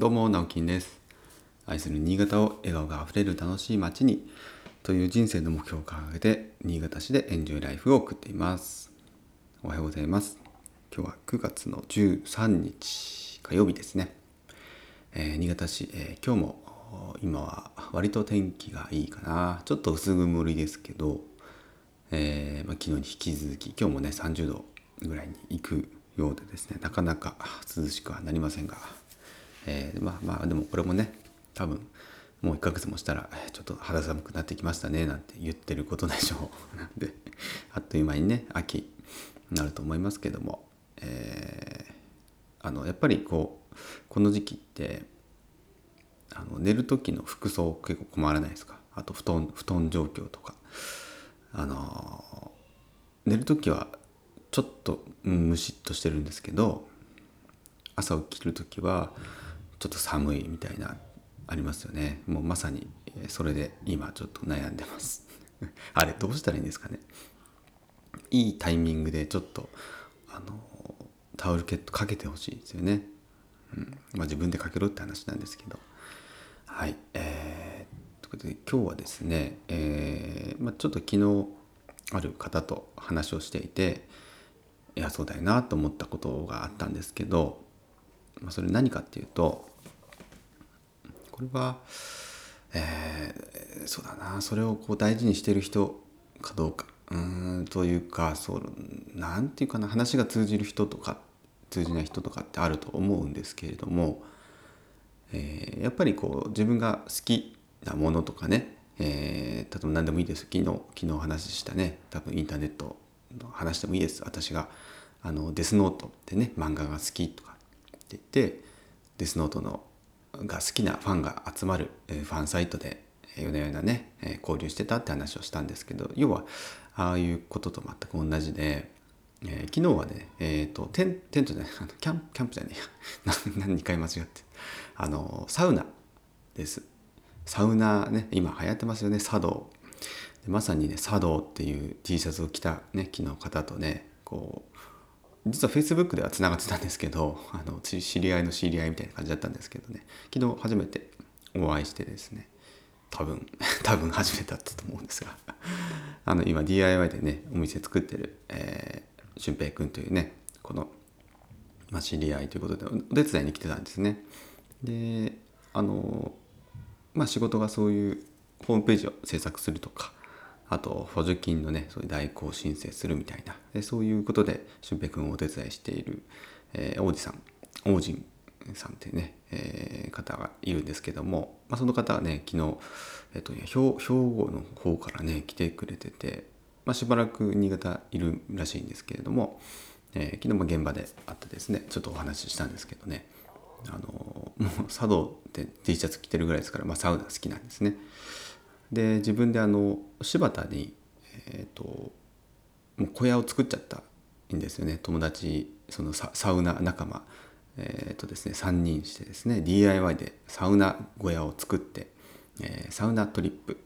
どうも、直樹です。愛する新潟を笑顔があふれる楽しい街にという人生の目標を掲げて、新潟市でエンジョイライフを送っています。おはようございます。今日は9月の13日火曜日ですね。えー新潟市、えー今日も今は割と天気がいいかな。ちょっと薄曇りですけど、えーまあ、昨日に引き続き今日もね30度ぐらいに行くようでですねなかなか涼しくはなりませんが、えーまあまあでもこれもね多分もう1ヶ月もしたらちょっと肌寒くなってきましたねなんて言ってることでしょう。なんであっという間にね秋になると思いますけども、えーあのやっぱりこうこの時期ってあの寝る時の服装結構困らないですか？あと布団布団状況とか。あの寝る時はちょっとうんムシッとしてるんですけど朝起きる時はちょっと寒いみたいなありますよね。もうまさにえそれで今ちょっと悩んでます。あれどうしたらいいんですかね。いいタイミングでちょっとあのタオルケットかけてほしいですよね、うん。まあ、自分でかけろって話なんですけど。はい。えー、ということで今日はですね、えーまあ、ちょっと昨日ある方と話をしていていやそうだよなと思ったことがあったんですけど、まあ、それ何かっていうとこれは、えーそうだなそれをこう大事にしてる人かどうかうんというかそうなんていうかな話が通じる人とか通じない人とかってあると思うんですけれども、えーやっぱりこう自分が好きなものとかね、えー例えば何でもいいです。昨日昨日話したね多分インターネットの話でもいいです。私があのデスノートってね漫画が好きとかって言ってデスノートのが好きなファンが集まる、えファンサイトで夜な夜なね、え交流してたって話をしたんですけど要はああいうことと全く同じで、えー昨日はね、えー、とテンテントじゃないあのキャンキャンプじゃ ないや。何回間違って。あのサウナです。サウナね今流行ってますよね茶道。まさにね茶道っていう T シャツを着たね昨日方とねこう実は Facebook ではつながってたんですけどあの知り合いの知り合いみたいな感じだったんですけどね。昨日初めてお会いしてですね多分 多分初めてだったと思うんですが。あの今 DIY でねお店作ってる、えー、俊平君というねこの、まあ、知り合いということでお手伝いに来てたんですね。であのまあ仕事がそういうホームページを制作するとかあと補助金のねそういう代行申請するみたいなでそういうことで俊平君をお手伝いしている、えー王子さん王子さんっていうね、えー方がいるんですけども、まあ、その方はね昨日、えっとね、兵庫の方からね来てくれてて、まあ、しばらく新潟いるらしいんですけれども、えー昨日も現場で会ってですねちょっとお話ししたんですけどねあのもう茶道って T シャツ着てるぐらいですから、まあ、サウナ好きなんですね。で自分であの柴田に、えー、ともう小屋を作っちゃったんですよね。友達そのサウナ仲間、えーとですね、3人してですね DIY でサウナ小屋を作って、えーサウナトリップ。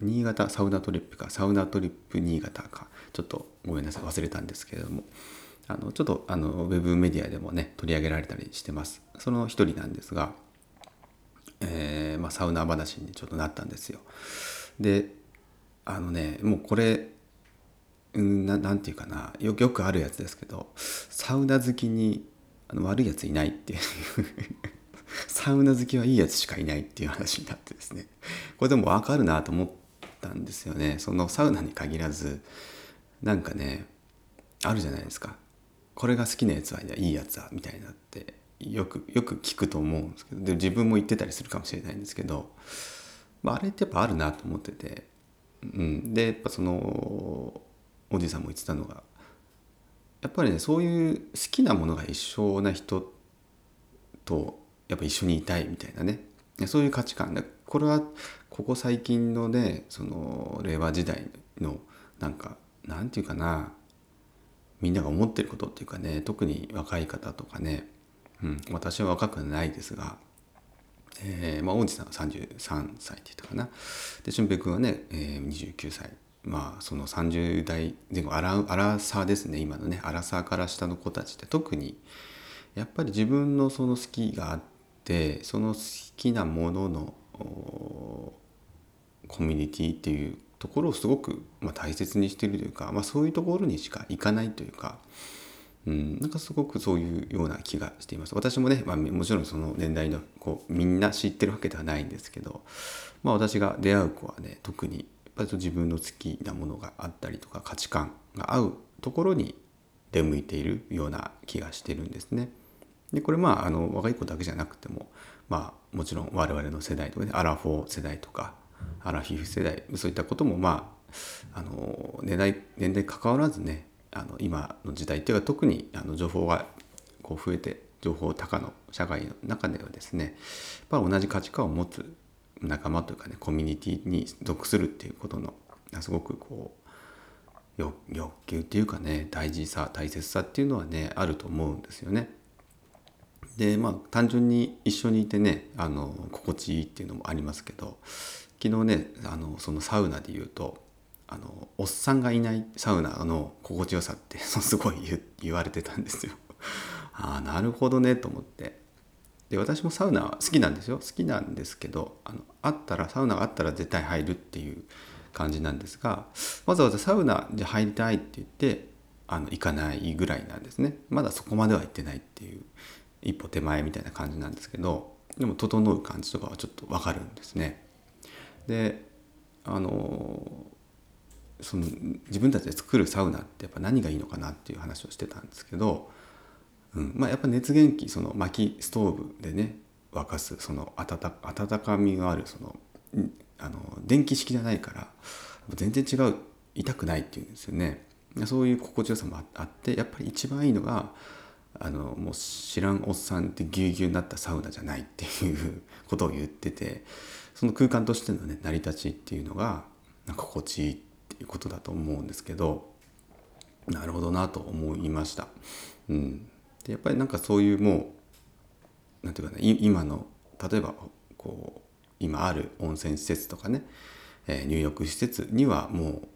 新潟サウナトリップかサウナトリップ新潟か。ちょっとごめんなさい忘れたんですけれども。あのちょっとあのウェブメディアでもね取り上げられたりしてます。その一人なんですがえーまあ、サウナ話にちょっとなったんですよ。であのねもうこれうんななんていうかなよよくあるやつですけどサウナ好きにあの悪いやついないっていう。サウナ好きはいいやつしかいないっていう話になってですね。これでも分かるなと思ったんですよね。そのサウナに限らずなんかねあるじゃないですか。これが好きなやつはいいやつだみたいなって。よくよく聞くと思うんですけどで自分も言ってたりするかもしれないんですけど、まあ、あれってやっぱあるなと思ってて、うん、でやっぱそのおじいさんも言ってたのがやっぱりねそういう好きなものが一緒な人とやっぱ一緒にいたいみたいなね。そういう価値観でこれはここ最近のねその令和時代のなんかなんていうかなみんなが思ってることっていうかね特に若い方とかね、うん、私は若くないですが、えーまあ、王子さんは33歳って言ったかな。で俊平君はね、えー、29歳。まあその30代前後アラサーですね今のね。アラサーから下の子たちって。特にやっぱり自分のその好きがあってその好きなもののコミュニティっていうところをすごく、まあ、大切にしているというか、まあ、そういうところにしか行かないというか、うん、なんかすごくそういうような気がしています私もね、まあ、もちろんその年代のこうみんな知ってるわけではないんですけど、まあ、私が出会う子はね特にやっぱり自分の好きなものがあったりとか価値観が合うところに出向いているような気がしてるんですね。でこれまああの若い子だけじゃなくてもまあもちろん我々の世代とかねアラフォー世代とかアラフィフ世代そういったこともまああの年代年代関わらずねの今の時代っていうか特にあの情報がこう増えて情報高の社会の中ではですねやっぱ同じ価値観を持つ仲間というかねコミュニティに属するっていうことのすごくこう欲求っていうかね大事さ大切さっていうのはねあると思うんですよね。でまあ単純に一緒にいてねあの心地いいっていうのもありますけど昨日ねあのそのサウナで言うとあのおっさんがいないサウナの心地よさって すごい言われてたんですよ。ああなるほどねと思ってで私もサウナは好きなんですよ好きなんですけどあのあったらサウナがあったら絶対入るっていう感じなんですがわざわざサウナで入りたいって言ってあの行かないぐらいなんですねまだそこまでは行ってないっていう一歩手前みたいな感じなんですけどでも整う感じとかはちょっと分かるんですね。であのその自分たちで作るサウナってやっぱ何がいいのかなっていう話をしてたんですけど、うんまあ、やっぱ熱源機その薪ストーブでね沸かすその温温かみがあるそのあの電気式じゃないから全然違う痛くないっていうんですよね。そういう心地よさもあってやっぱり一番いいのがあのもう知らんおっさんってぎゅうぎゅうになったサウナじゃないっていうことを言っててその空間としてのね成り立ちっていうのが心地いい。っていうことだと思うんですけどなるほどなと思いました。うん、でやっぱりなんかそういうもうなんていうかな今の例えばこう今ある温泉施設とかね、えー、入浴施設にはもう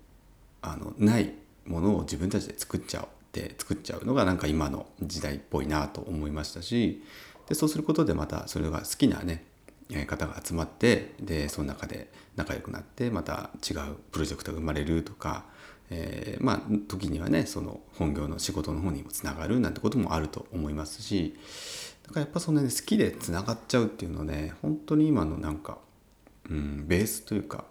あのないものを自分たちで作っちゃおうって作っちゃうのがなんか今の時代っぽいなと思いましたしでそうすることでまたそれが好きなね方が集まってでその中で仲良くなってまた違うプロジェクトが生まれるとか、えー、まあ時にはねその本業の仕事の方にもつながるなんてこともあると思いますしだからやっぱそんなに好きでつながっちゃうっていうのね本当に今のなんか、うん、ベースというか、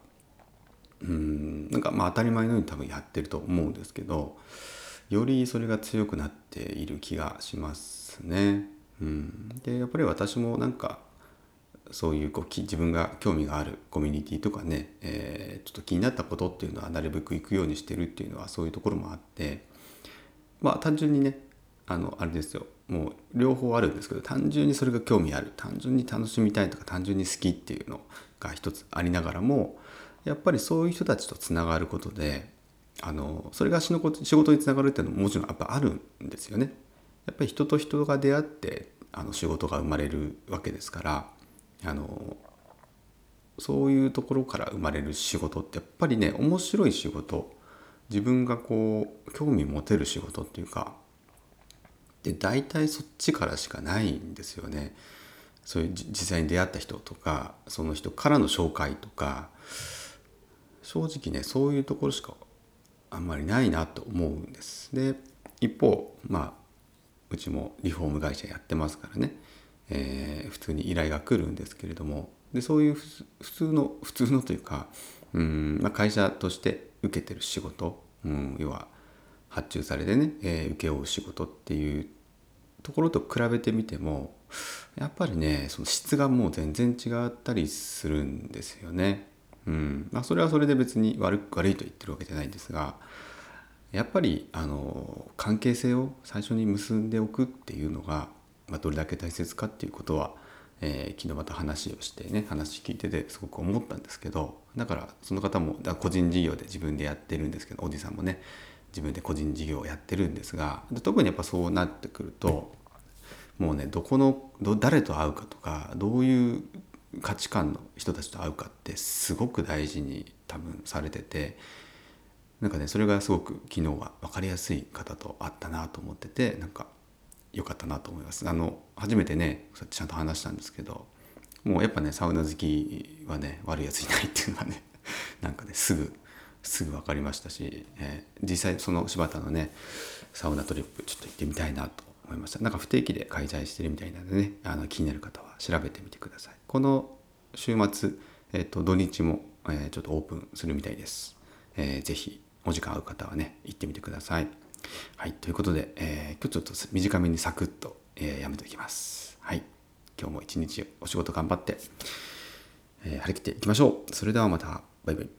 うん、なんかまあ当たり前のように多分やってると思うんですけどよりそれが強くなっている気がしますね。うん、でやっぱり私もなんかそういうこう自分が興味があるコミュニティとかね、えー、ちょっと気になったことっていうのはなるべく行くようにしてるっていうのはそういうところもあってまあ単純にねあのあれですよもう両方あるんですけど単純にそれが興味ある単純に楽しみたいとか単純に好きっていうのが一つありながらもやっぱりそういう人たちとつながることであのそれが仕事につながるっていうのももちろんやっぱあるんですよね。やっぱり人と人が出会ってあの仕事が生まれるわけですからあのそういうところから生まれる仕事ってやっぱりね面白い仕事自分がこう興味持てる仕事っていうかで大体そっちからしかないんですよね。そういう実際に出会った人とかその人からの紹介とか正直ねそういうところしかあんまりないなと思うんです。で一方まあうちもリフォーム会社やってますからねえー、普通に依頼が来るんですけれどもでそういう普通の普通のというかうん、まあ、会社として受けてる仕事、うん、要は発注されてね、えー、請け負う仕事っていうところと比べてみてもやっぱりねその質がもう全然違ったりするんですよね。うんまあ、それはそれで別に悪悪いと言ってるわけじゃないんですがやっぱりあの関係性を最初に結んでおくっていうのがまあ、どれだけ大切かっていうことは、えー、昨日また話をしてね話聞いててすごく思ったんですけどだからその方もだ個人事業で自分でやってるんですけどおじさんもね自分で個人事業をやってるんですが特にやっぱそうなってくるともうねどこのど誰と会うかとかどういう価値観の人たちと会うかってすごく大事に多分されててなんかねそれがすごく昨日は分かりやすい方と会ったなと思っててなんか良かったなと思います。あの初めてねちゃんと話したんですけどもうやっぱねサウナ好きはね悪いやついないっていうのはね なんかねすぐすぐ分かりましたし、えー、実際その柴田のねサウナトリップちょっと行ってみたいなと思いました。なんか不定期で開催してるみたいなのでねあの気になる方は調べてみてください。この週末、えーと、土日も、えー、ちょっとオープンするみたいです、えー、ぜお時間合う方はね行ってみてください。はいということで、えー、今日ちょっと短めにサクッと、えー、やめておきます。はい今日も一日お仕事頑張って、えー、張り切っていきましょう。それではまた。バイバイ。